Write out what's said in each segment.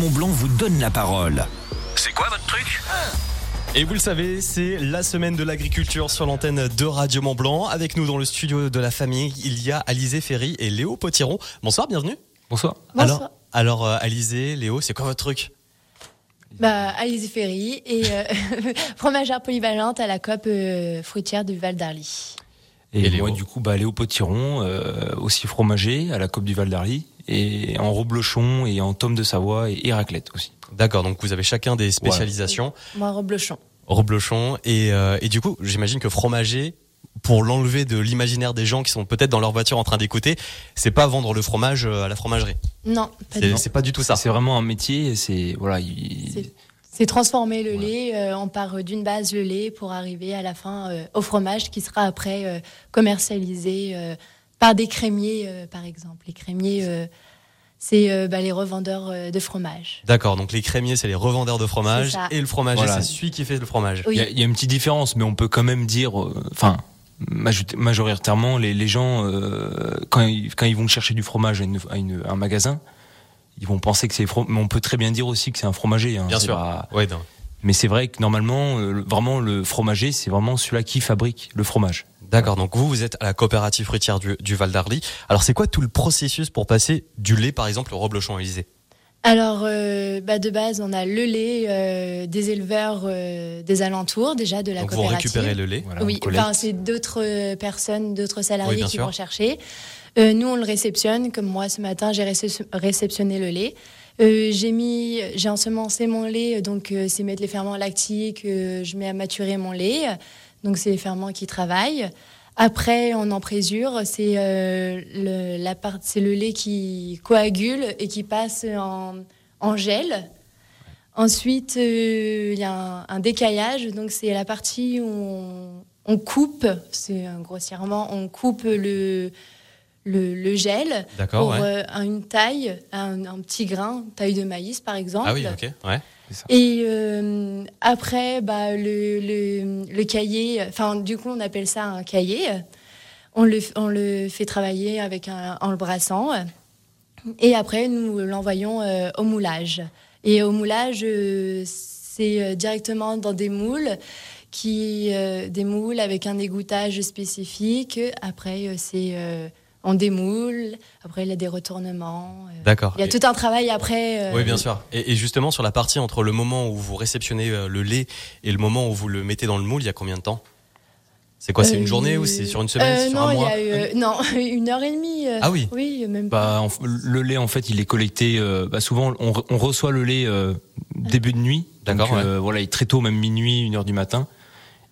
Mont Blanc vous donne la parole. C'est quoi votre truc? Et vous le savez, c'est la semaine de l'agriculture sur l'antenne de Radio Mont Blanc. Avec nous dans le studio de la famille, il y a Alizé Ferry et Léo Potiron. Bonsoir, bienvenue. Bonsoir. Bonsoir. Alors, alors euh, Alizé, Léo, c'est quoi votre truc? Bah, Alizé Ferry et euh, fromagère polyvalente à la COP euh, fruitière du Val d'Arly. Et, Et Léo moi, du coup, bah, Léo Potiron, euh, aussi fromager à la COP du Val d'Arly, et en reblochon et en tome de Savoie et, et raclette aussi. D'accord, donc vous avez chacun des spécialisations. Moi, reblochon. Reblochon. Et, euh, et du coup, j'imagine que fromager, pour l'enlever de l'imaginaire des gens qui sont peut-être dans leur voiture en train d'écouter, c'est pas vendre le fromage euh, à la fromagerie. Non, pas du C'est tout. c'est pas du tout ça. C'est vraiment un métier, et c'est, voilà, il- C'est- transformer le lait. euh, on part d'une base le lait pour arriver à la fin euh, au fromage qui sera après euh, commercialisé euh, par des crémiers, euh, par exemple. Les crémiers, euh, c'est euh, bah, les revendeurs euh, de fromage. D'accord, donc les crémiers, c'est les revendeurs de fromage et le fromager, Voilà. c'est celui qui fait le fromage. Oui. il y, a- il y a une petite différence, mais on peut quand même dire, enfin, majoritairement, les, les gens, euh, quand, ils, quand ils vont chercher du fromage à, une- à une- un magasin, ils vont penser que c'est mais on peut très bien dire aussi que c'est un fromager. hein. Bien sûr. pas- Ouais, non. Mais c'est vrai que normalement, euh, le- vraiment, le fromager, c'est vraiment celui-là qui fabrique le fromage. D'accord, donc vous, vous êtes à la coopérative fruitière du, du Val d'Arly. Alors, c'est quoi tout le processus pour passer du lait, par exemple, au reblochon, Élysée? Alors, euh, bah, de base, on a le lait euh, des éleveurs euh, des alentours, déjà de la Donc, vous coopérative. récupérez le lait. Voilà, oui, enfin, c'est d'autres personnes, d'autres salariés Oui, qui sûr. vont chercher. Nous, on le réceptionne. Comme moi, ce matin, j'ai récep- réceptionné le lait. Euh, j'ai mis, j'ai ensemencé mon lait, donc euh, c'est mettre les ferments lactiques. euh, je mets à maturer mon lait, donc c'est les ferments qui travaillent. Après, on en présure, c'est euh, le, la part, c'est le lait qui coagule et qui passe en, en gel. Ensuite, euh, il y a un, un décaillage, donc c'est la partie où on, on coupe, c'est grossièrement, on coupe le, le, le gel D'accord, pour ouais. euh, une taille, un, un petit grain, taille de maïs par exemple. Ah oui, ok, ouais. Et euh, après, bah, le, le, le cahier, enfin, du coup, on appelle ça un cahier. On le, on le fait travailler avec un, en le brassant. Et après, nous l'envoyons euh, au moulage. Et au moulage, euh, c'est directement dans des moules, qui, des moules avec un égouttage spécifique. Après, c'est on démoule. Après, il y a des retournements. euh. D'accord. Il y a Et- tout un travail après. euh, Oui, bien sûr. Et, et justement, sur la partie entre le moment où vous réceptionnez euh, le lait et le moment où vous le mettez dans le moule, il y a combien de temps? C'est quoi C'est une Euh, journée ou c'est sur une semaine euh, Sur non, un il y mois a eu, euh, non, une heure et demie. euh, Ah oui. Oui, même pas. Bah, en- le lait, en fait, il est collecté. euh, bah, souvent, on, re- on reçoit le lait euh, début de nuit. D'accord, euh, Voilà, il est très tôt, même minuit, une heure du matin.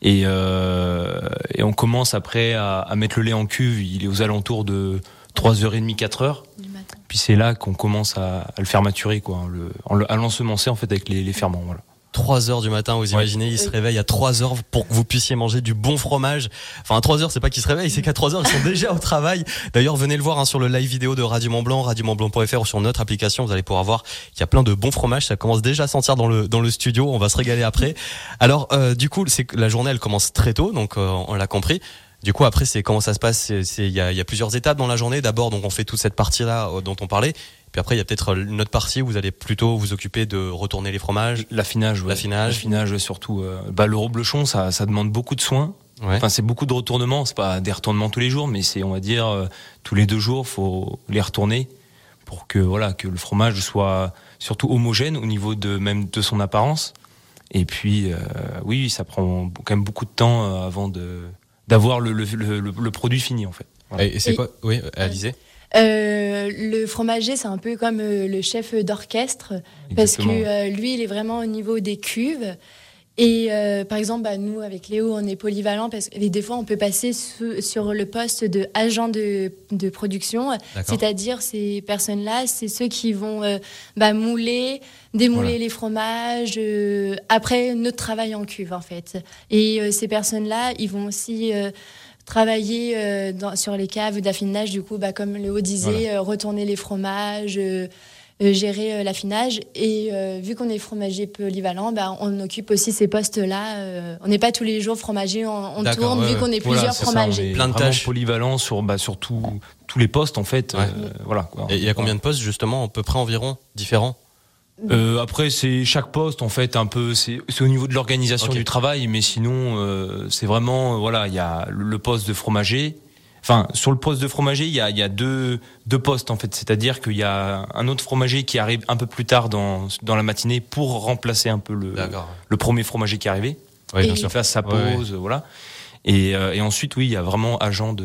Et, euh, et on commence après à, à mettre le lait en cuve. Il est aux alentours de 3h30, 4h. du matin. Puis c'est là qu'on commence à, à le faire maturer, quoi, le, en le- à l'ensemencer en fait avec les, les ferments. Voilà. 3 heures du matin, vous imaginez, il se réveille à 3 heures pour que vous puissiez manger du bon fromage. Enfin, à 3 heures, c'est pas qu'ils se réveillent, c'est qu'à 3 heures, ils sont déjà au travail. D'ailleurs, venez le voir hein, sur le live vidéo de Radio Mont Blanc, radiomontblanc.fr ou sur notre application, vous allez pouvoir voir qu'il y a plein de bons fromages. Ça commence déjà à sentir dans le, dans le studio, on va se régaler après. Alors, euh, du coup, c'est que la journée, elle commence très tôt, donc euh, on l'a compris. Du coup, après, c'est comment ça se passe? C'est- c'est- Il y a, il y a plusieurs étapes dans la journée. D'abord, donc on fait toute cette partie-là euh, dont on parlait. Puis après, il y a peut-être euh, une autre partie où vous allez plutôt vous occuper de retourner les fromages. L'affinage, ouais. L'affinage. L'affinage surtout. euh, bah, le reblochon, ça, ça demande beaucoup de soins. Ouais. Enfin, c'est beaucoup de retournements. C'est pas des retournements tous les jours, mais c'est, on va dire, euh, tous les deux jours, faut les retourner pour que voilà que le fromage soit surtout homogène au niveau de même de son apparence. Et puis, euh, oui, ça prend quand même beaucoup de temps avant de d'avoir le, le, le, le- le produit fini en fait. Voilà. Et, et c'est quoi Oui, Alizé Euh, le fromager, c'est un peu comme euh, le chef d'orchestre, parce que euh, lui, il est vraiment au niveau des cuves. Et euh, par exemple, bah, nous, avec Léo, on est polyvalent, parce que des fois, on peut passer sous- sur le poste de agent de, de production. C'est-à-dire, ces personnes-là, c'est ceux qui vont euh, bah, mouler, démouler Voilà. les fromages, euh, après notre travail en cuve, en fait. Et ces personnes-là, ils vont aussi travailler euh, dans- sur les caves d'affinage, du coup, bah, comme Léo disait, euh, retourner les fromages. euh, euh, gérer euh, l'affinage et euh, vu qu'on est fromager polyvalent, bah, on occupe aussi ces postes-là. euh, on n'est pas tous les jours fromager, on, on tourne ouais, vu qu'on est Voilà, plusieurs c'est ça, on fromagers. est Plein de tâches. polyvalent sur bah, sur tout- tous les postes en fait. Ouais. euh, voilà. quoi. Et il y a combien de postes justement à peu près environ différents? Euh, après, c'est chaque poste en fait un peu. C'est c'est au niveau de l'organisation du travail, mais sinon, euh, c'est vraiment euh, voilà. Il y a le poste de fromager. Enfin, sur le poste de fromager, il y a, il y a deux, deux postes en fait. C'est-à-dire qu'il y a un autre fromager qui arrive un peu plus tard dans, dans la matinée pour remplacer un peu le, le premier fromager qui est arrivé. Oui, bien sûr. qui fasse sa Ouais, pause, voilà. Et, euh, et ensuite, oui, il y a vraiment agent de,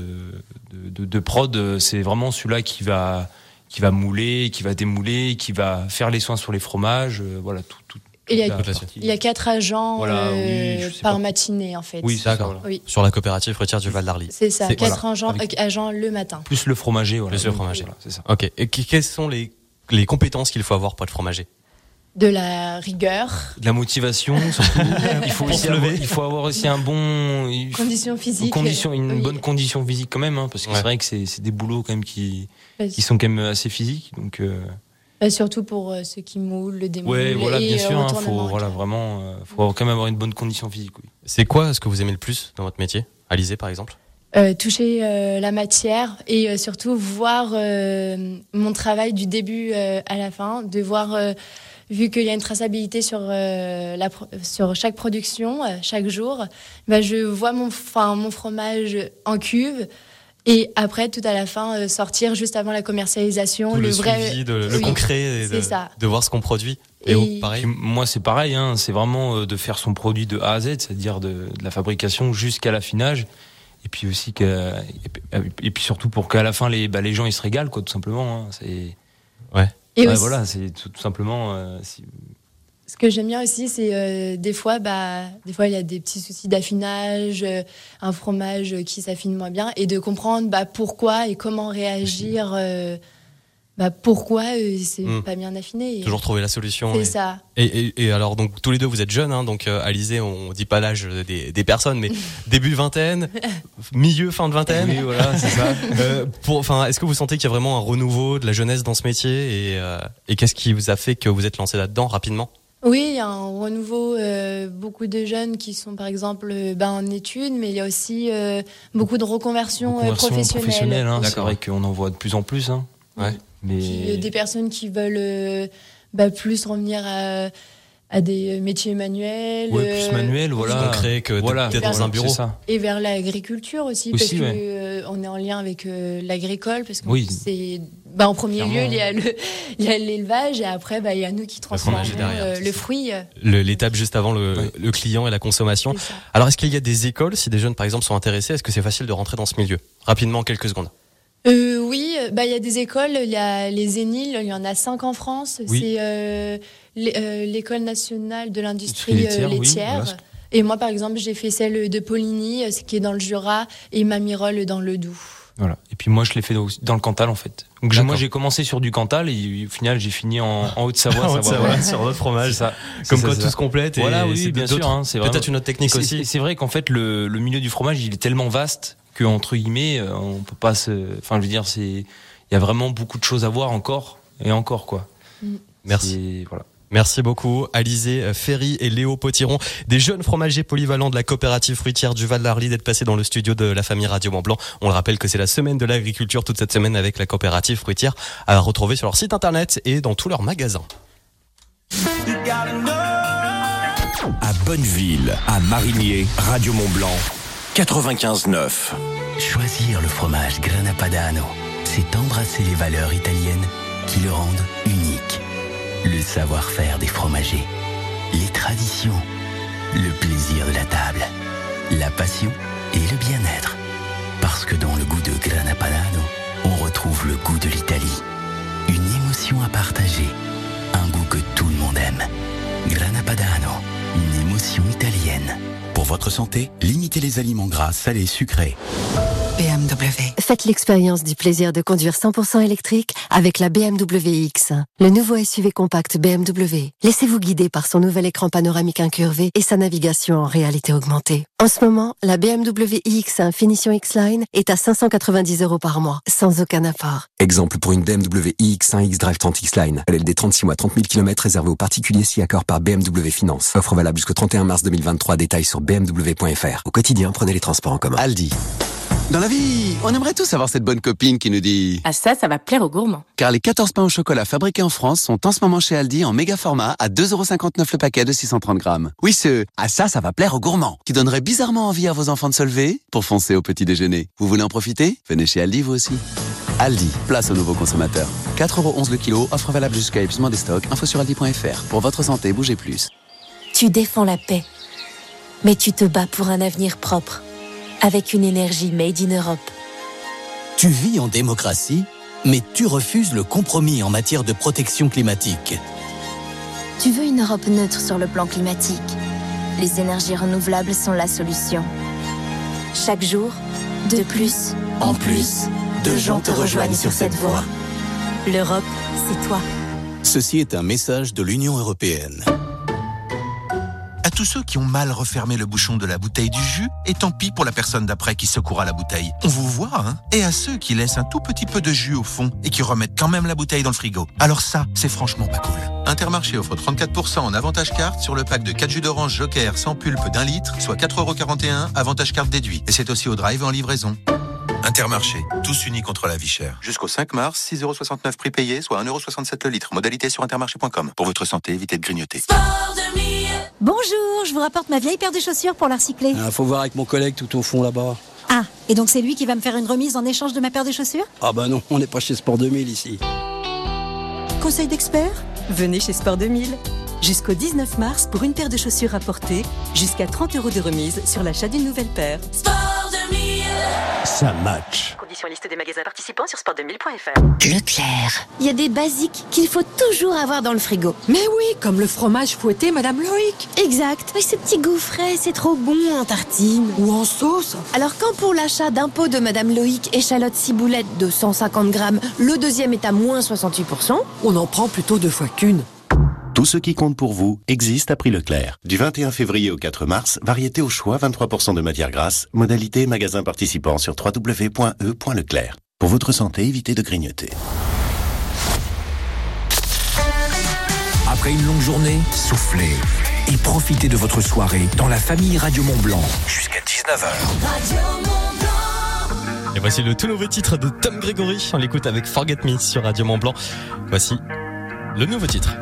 de, de, de prod. C'est vraiment celui-là qui va qui va mouler, qui va démouler, qui va faire les soins sur les fromages, euh, voilà tout. tout Il y a-. Il y a quatre agents Voilà, euh, oui, par pas. matinée en fait. Oui, c'est ça, D'accord. voilà. Oui. Sur la coopérative fruitière du Val d'Arly. C'est ça, quatre voilà. agents, Avec- euh, agents le matin. Plus le fromager, voilà. Plus le fromager. voilà, c'est ça. Ok. Et que- quelles sont les, les compétences qu'il faut avoir pour être fromager? De la rigueur, De la motivation, surtout. il faut aussi se lever. avoir, il faut avoir aussi un bon, il condition, une oui. bonne condition physique quand même, hein, parce que Ouais. c'est vrai que c'est c'est des boulots quand même qui sont quand même assez physiques, donc. euh, bah, surtout pour euh, ceux qui moulent, le démoule. Ouais, voilà, et, bien sûr. hein, faut, voilà, vraiment, euh, faut quand même avoir une bonne condition physique. Oui. C'est quoi ce que vous aimez le plus dans votre métier? Alizé, par exemple? Euh, toucher euh, la matière et euh, surtout voir euh, mon travail du début euh, à la fin, de voir, euh, vu qu'il y a une traçabilité sur, euh, la, pro- sur chaque production, euh, chaque jour, bah, je vois mon, enfin, mon fromage en cuve et après, tout à la fin, euh, sortir juste avant la commercialisation, le, le, vrai. suivi, de, le oui, concret, et de, c'est ça. de voir ce qu'on produit. Et, Et- pareil. Moi, c'est pareil. Hein, c'est vraiment euh, de faire son produit de A à Z, c'est-à-dire de, de la fabrication jusqu'à l'affinage. Et puis aussi que, et puis- et puis surtout pour qu'à la fin les, bah, les gens ils se régalent quoi, tout simplement. Hein, c'est, Et ouais, aussi, voilà, c'est tout, tout simplement. euh, si- Ce que j'aime bien aussi, c'est euh, des fois, bah, des fois il y a des petits soucis d'affinage, euh, un fromage qui s'affine moins bien, et de comprendre bah, pourquoi et comment réagir, euh, bah, pourquoi euh, c'est Mm. pas bien affiné. Et Toujours trouver la solution. C'est et- ça. Et, et, et alors, donc, tous les deux, vous êtes jeunes, hein, donc, euh, Alizé, on dit pas l'âge des, des personnes, mais début vingtaine, milieu, fin de vingtaine. Oui, voilà, c'est ça. Euh, pour, enfin, est-ce que vous sentez qu'il y a vraiment un renouveau de la jeunesse dans ce métier et, euh, et qu'est-ce qui vous a fait que vous êtes lancé là-dedans rapidement? Oui, il y a un renouveau, euh, beaucoup de jeunes qui sont par exemple bah, en études, mais il y a aussi euh, beaucoup de reconversions Conversion professionnelles. professionnelle, hein, c'est vrai qu'on en voit de plus en plus. Hein. Ouais. Mais Qui- euh, des personnes qui veulent euh, bah, plus revenir à, à des métiers manuels. ouais, euh, plus manuel, voilà. concret que voilà, d'être dans un bureau. ça. Et vers l'agriculture aussi, Aussi, parce que ouais. euh, on est en lien avec euh, l'agricole, parce que Oui. c'est bah, en premier Clairement. lieu il y a l'élevage et après bah, il y a nous qui transformons derrière, euh, le fruit. euh, L'étape juste avant le, Ouais. le client et la consommation. Alors, est-ce qu'il y a des écoles, si des jeunes par exemple sont intéressés, est-ce que c'est facile de rentrer dans ce milieu? Rapidement, en quelques secondes. Euh, oui, euh, bah il y a des écoles, il y a les ENIL, il y en a cinq en France. Oui. C'est euh, euh, l'école nationale de l'industrie Industrie laitière, oui. Et moi, par exemple, j'ai fait celle de Poligny, ce qui est dans le Jura, et Mamirol dans le Doubs. Voilà. Et puis moi, je l'ai fait dans le Cantal en fait. Donc moi, j'ai commencé sur du Cantal et au final, j'ai fini en, en Haute-Savoie. Savoie. sur notre fromage. Ça. Comme C'est quoi ça, tout se complète. Et Voilà, oui, c'est bien sûr, hein, c'est Peut-être une autre technique aussi. C'est c'est vrai qu'en fait, le, le milieu du fromage, il est tellement vaste que entre guillemets, euh, on peut pas se. Enfin, je veux dire, c'est il y a vraiment beaucoup de choses à voir encore et encore quoi. Merci. C'est- Voilà. Merci beaucoup, Alizé euh, Ferry et Léo Potiron, des jeunes fromagers polyvalents de la coopérative fruitière du Val d'Arly, d'être passés dans le studio de la famille Radio Mont Blanc. On le rappelle que c'est la semaine de l'agriculture toute cette semaine avec la coopérative fruitière à retrouver sur leur site internet et dans tous leurs magasins. À Bonneville, à Marigné, Radio Mont Blanc, 95.9. Choisir le fromage Grana Padano, c'est embrasser les valeurs italiennes qui le rendent unique. Le savoir-faire des fromagers, les traditions, le plaisir de la table, la passion et le bien-être. Parce que dans le goût de Grana Padano, on retrouve le goût de l'Italie. Une émotion à partager, un goût que tout le monde aime. Grana Padano, une émotion italienne. Pour votre santé, limitez les aliments gras, salés, sucrés. BMW. Faites l'expérience du plaisir de conduire 100% électrique avec la BMW X, le nouveau SUV compact BMW. Laissez-vous guider par son nouvel écran panoramique incurvé et sa navigation en réalité augmentée. En ce moment, la BMW iX1 Finition X-Line est à 590 euros par mois, sans aucun apport. Exemple pour une BMW iX1 X-Drive 30 X-Line. LLD 36 mois, 30 000 km réservé aux particuliers si accord par BMW Finance. Offre valable jusqu'au 31 mars 2023. Détails sur bmw.fr. Au quotidien, prenez les transports en commun. Aldi. Dans la vie, on aimerait tous avoir cette bonne copine qui nous dit Ah ça, ça va plaire aux gourmands. Car les 14 pains au chocolat fabriqués en France sont en ce moment chez Aldi en méga format à 2,59€ le paquet de 630 grammes. Oui, ce « Ah ça, ça va plaire aux gourmands » qui donnerait bizarrement envie à vos enfants de se lever pour foncer au petit déjeuner. Vous voulez en profiter? Venez chez Aldi vous aussi. Aldi, place aux nouveaux consommateurs. 4,11€ le kilo, offre valable jusqu'à épuisement des stocks. Info sur aldi.fr. Pour votre santé, bougez plus. Tu défends la paix, mais tu te bats pour un avenir propre, avec une énergie made in Europe. Tu vis en démocratie, mais tu refuses le compromis en matière de protection climatique. Tu veux une Europe neutre sur le plan climatique. Les énergies renouvelables sont la solution. Chaque jour, de plus, En plus, de gens te rejoignent sur cette voie. L'Europe, c'est toi. Ceci est un message de l'Union européenne. Tous ceux qui ont mal refermé le bouchon de la bouteille du jus, et tant pis pour la personne d'après qui secoura la bouteille. On vous voit, hein Et à ceux qui laissent un tout petit peu de jus au fond et qui remettent quand même la bouteille dans le frigo. Alors ça, c'est franchement pas cool. Intermarché offre 34% en avantage carte sur le pack de 4 jus d'orange Joker sans pulpe d'un litre, soit 4,41€, avantage carte déduit. Et c'est aussi au drive en livraison. Intermarché, tous unis contre la vie chère. Jusqu'au 5 mars, 6,69€ prix payé, soit 1,67€ le litre. Modalité sur intermarché.com. Pour votre santé, évitez de grignoter. Bonjour, je vous rapporte ma vieille paire de chaussures pour la recycler. Ah, faut voir avec mon collègue tout au fond là-bas. Ah, et donc c'est lui qui va me faire une remise en échange de ma paire de chaussures? Ah bah non, on n'est pas chez Sport 2000 ici. Conseil d'expert Venez chez Sport 2000. Jusqu'au 19 mars, pour une paire de chaussures rapportée, jusqu'à 30 euros de remise sur l'achat d'une nouvelle paire. Sport 2000 Ça match. Conditions et liste des magasins participants sur sport2000.fr. Leclerc. Il y a des basiques qu'il faut toujours avoir dans le frigo. Mais oui, comme le fromage fouetté Madame Loïc. Exact. Oui, ce petit goût frais, c'est trop bon en tartine. Ou en sauce. Alors quand pour l'achat d'un pot de Madame Loïc échalote ciboulette de 150 grammes, le deuxième est à moins 68%, On en prend plutôt deux fois qu'une. Tout ce qui compte pour vous existe à prix Leclerc. Du 21 février au 4 mars, variété au choix, 23% de matière grasse, modalité magasin participant sur www.e.leclerc. Pour votre santé, évitez de grignoter. Après une longue journée, soufflez et profitez de votre soirée dans la famille Radio Mont Blanc jusqu'à 19h. Et voici le tout nouveau titre de Tom Gregory. On l'écoute avec Forget Me sur Radio Mont Blanc. Voici le nouveau titre.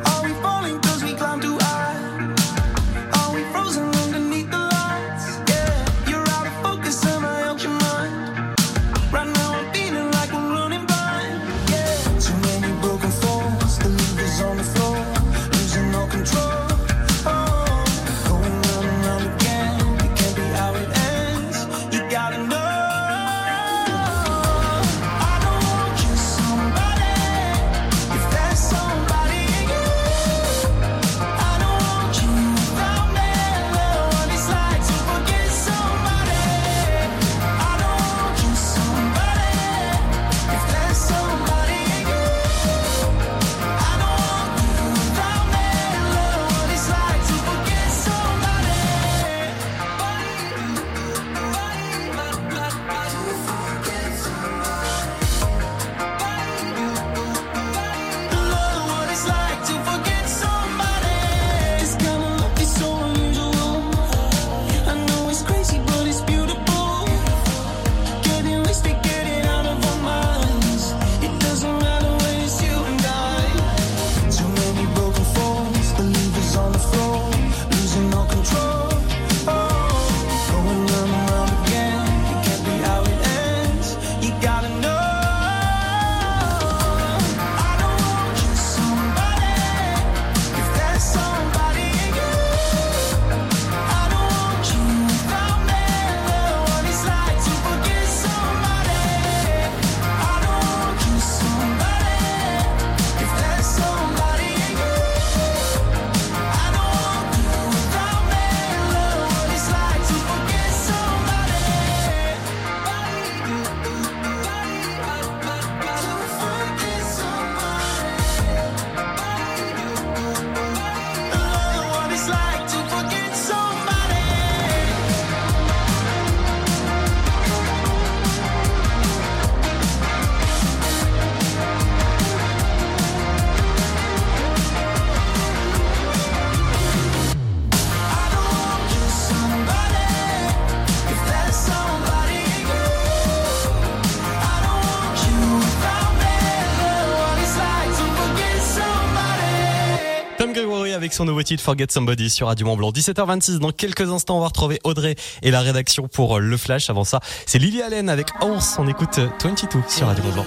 Avec son nouveau titre Forget Somebody sur Radio Mont Blanc. 17h26, dans quelques instants, on va retrouver Audrey et la rédaction pour euh, le flash. Avant ça, c'est Lily Allen avec Horse. On écoute euh, 22 sur Radio Mont Blanc.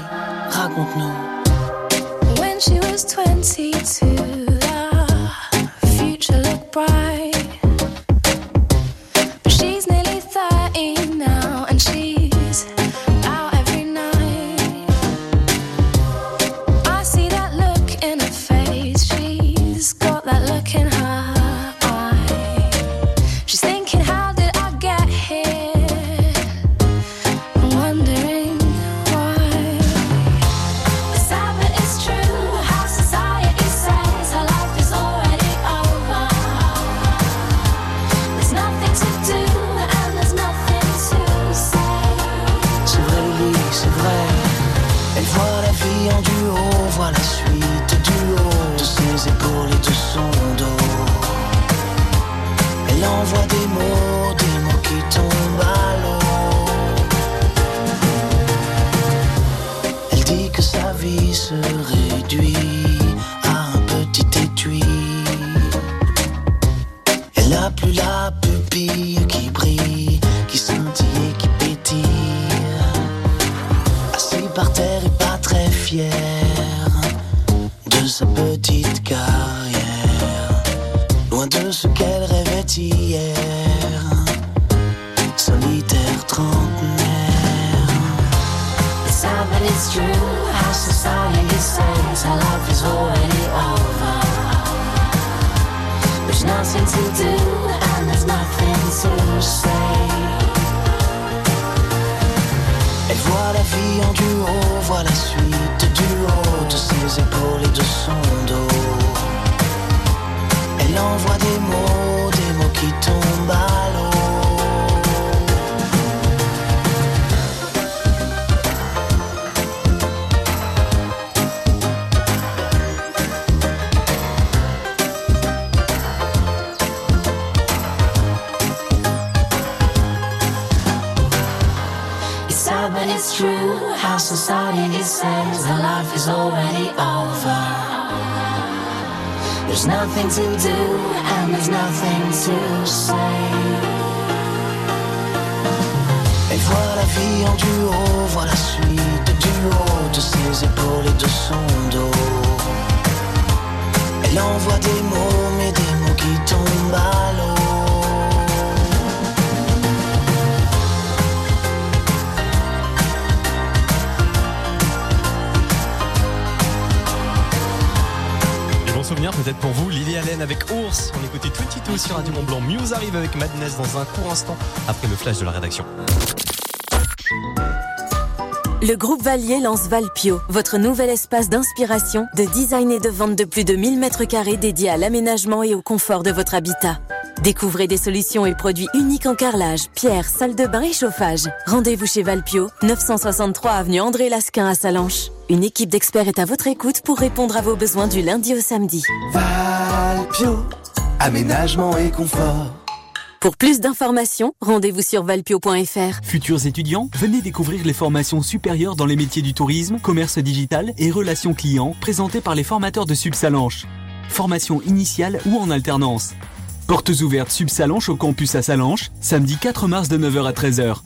Raconte-nous. When she was 22, the future looked bright. Que sa vie se réduit vie en duo, voit la suite du haut de ses épaules et de son dos. Elle envoie Nothing to do and there's nothing to say. Elle voit la vie en duo, voit la suite du haut de ses épaules et de son dos. Elle envoie des mots, mais des mots qui tombent à l'eau. Peut-être pour vous, Lily Allen avec Ours. On écoutait 22 sur Radio Mont Blanc. Muse arrive avec Madness dans un court instant après le flash de la rédaction. Le groupe Valier lance Valpio, votre nouvel espace d'inspiration, de design et de vente de plus de 1000 mètres carrés dédié à l'aménagement et au confort de votre habitat. Découvrez des solutions et produits uniques en carrelage, pierre, salle de bain et chauffage. Rendez-vous chez Valpio, 963 avenue André Lasquin à Salanches. Une équipe d'experts est à votre écoute pour répondre à vos besoins du lundi au samedi. Valpio, aménagement et confort. Pour plus d'informations, rendez-vous sur valpio.fr. Futurs étudiants, venez découvrir les formations supérieures dans les métiers du tourisme, commerce digital et relations clients présentées par les formateurs de Subsalanche. Formation initiale ou en alternance. Portes ouvertes Subsalanche au campus à Salanches, samedi 4 mars de 9h à 13h.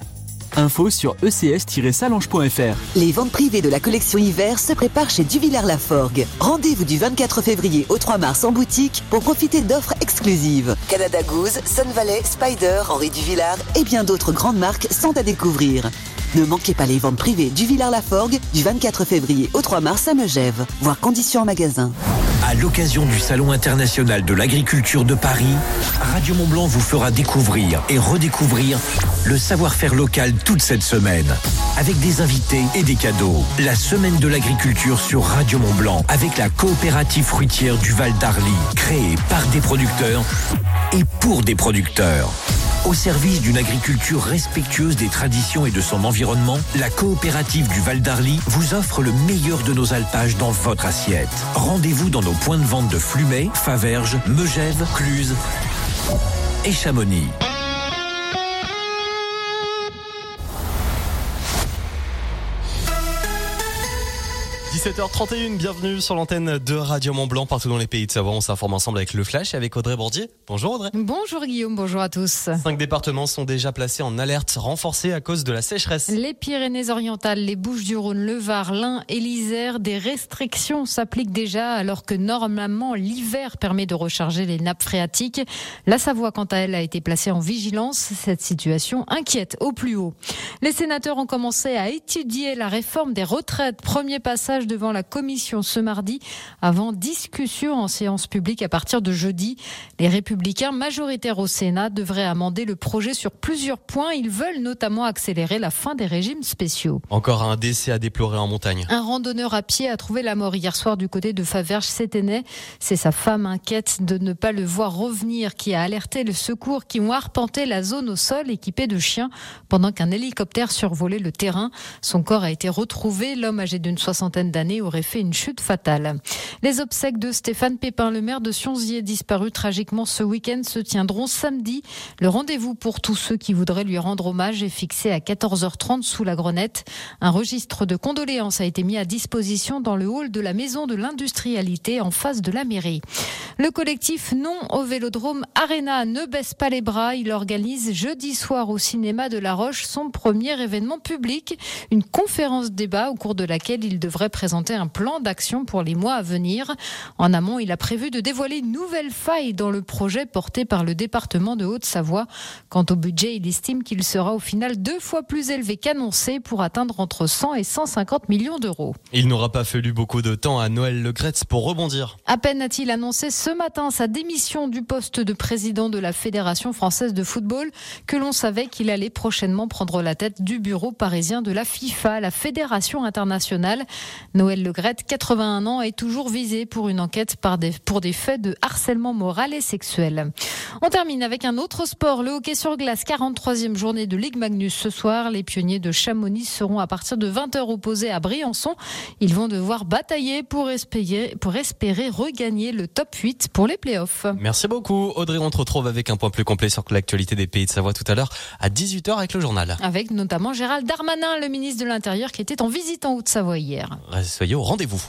Info sur ecs-salange.fr. Les ventes privées de la collection hiver se préparent chez Duvillard-Laforgue. Rendez-vous du 24 février au 3 mars en boutique pour profiter d'offres exclusives. Canada Goose, Sun Valley, Spider, Henri Duvillard et bien d'autres grandes marques sont à découvrir. Ne manquez pas les ventes privées du Villard-Laforgue du 24 février au 3 mars à Megève. Voir conditions en magasin. À l'occasion du Salon international de l'agriculture de Paris, Radio Montblanc vous fera découvrir et redécouvrir le savoir-faire local toute cette semaine. Avec des invités et des cadeaux. La semaine de l'agriculture sur Radio Montblanc avec la coopérative fruitière du Val d'Arly, créée par des producteurs et pour des producteurs. Au service d'une agriculture respectueuse des traditions et de son environnement, la coopérative du Val d'Arly vous offre le meilleur de nos alpages dans votre assiette. Rendez-vous dans nos points de vente de Flumet, Faverges, Megève, Cluse et Chamonix. 17h31, bienvenue sur l'antenne de Radio Mont Blanc partout dans les pays de Savoie. On s'informe ensemble avec le Flash et avec Audrey Bordier. Bonjour Audrey. Bonjour Guillaume, bonjour à tous. Cinq départements sont déjà placés en alerte renforcée à cause de la sécheresse. Les Pyrénées-Orientales, les Bouches-du-Rhône, le Var, l'Ain et l'Isère, des restrictions s'appliquent déjà alors que normalement l'hiver permet de recharger les nappes phréatiques. La Savoie, quant à elle, a été placée en vigilance. Cette situation inquiète au plus haut. Les sénateurs ont commencé à étudier la réforme des retraites. Premier passage devant la commission ce mardi avant discussion en séance publique à partir de jeudi. Les républicains majoritaires au Sénat devraient amender le projet sur plusieurs points. Ils veulent notamment accélérer la fin des régimes spéciaux. Encore un décès à déplorer en montagne. Un randonneur à pied a trouvé la mort hier soir du côté de Faverges-Séténay. C'est sa femme inquiète de ne pas le voir revenir qui a alerté le secours qui ont arpenté la zone au sol équipée de chiens pendant qu'un hélicoptère survolait le terrain. Son corps a été retrouvé. L'homme âgé d'une soixantaine d'années aurait fait une chute fatale. Les obsèques de Stéphane Pépin, le maire de Sionzier, disparu tragiquement ce week-end, se tiendront samedi. Le rendez-vous pour tous ceux qui voudraient lui rendre hommage est fixé à 14h30 sous la Grenette. Un registre de condoléances a été mis à disposition dans le hall de la maison de l'industrialité en face de la mairie. Le collectif Non au Vélodrome Arena ne baisse pas les bras. Il organise jeudi soir au cinéma de La Roche son premier événement public, une conférence débat au cours de laquelle il devrait présenter un plan d'action pour les mois à venir. En amont, il a prévu de dévoiler une nouvelle faille dans le projet porté par le département de Haute-Savoie. Quant au budget, il estime qu'il sera au final deux fois plus élevé qu'annoncé pour atteindre entre 100 et 150 millions d'euros. Il n'aura pas fallu beaucoup de temps à Noël Le Gretz pour rebondir. À peine a-t-il annoncé ce matin sa démission du poste de président de la Fédération française de football que l'on savait qu'il allait prochainement prendre la tête du bureau parisien de la FIFA, la Fédération internationale. Noël Le Gret, 81 ans, est toujours visé pour une enquête par des, pour des faits de harcèlement moral et sexuel. On termine avec un autre sport, le hockey sur glace, 43e journée de Ligue Magnus ce soir. Les pionniers de Chamonix seront à partir de 20h opposés à Briançon. Ils vont devoir batailler pour espérer, pour espérer regagner le top 8 pour les playoffs. Merci beaucoup Audrey, on te retrouve avec un point plus complet sur l'actualité des pays de Savoie tout à l'heure à 18h avec le journal. Avec notamment Gérald Darmanin, le ministre de l'Intérieur, qui était en visite en Haute-Savoie hier. Soyez au rendez-vous.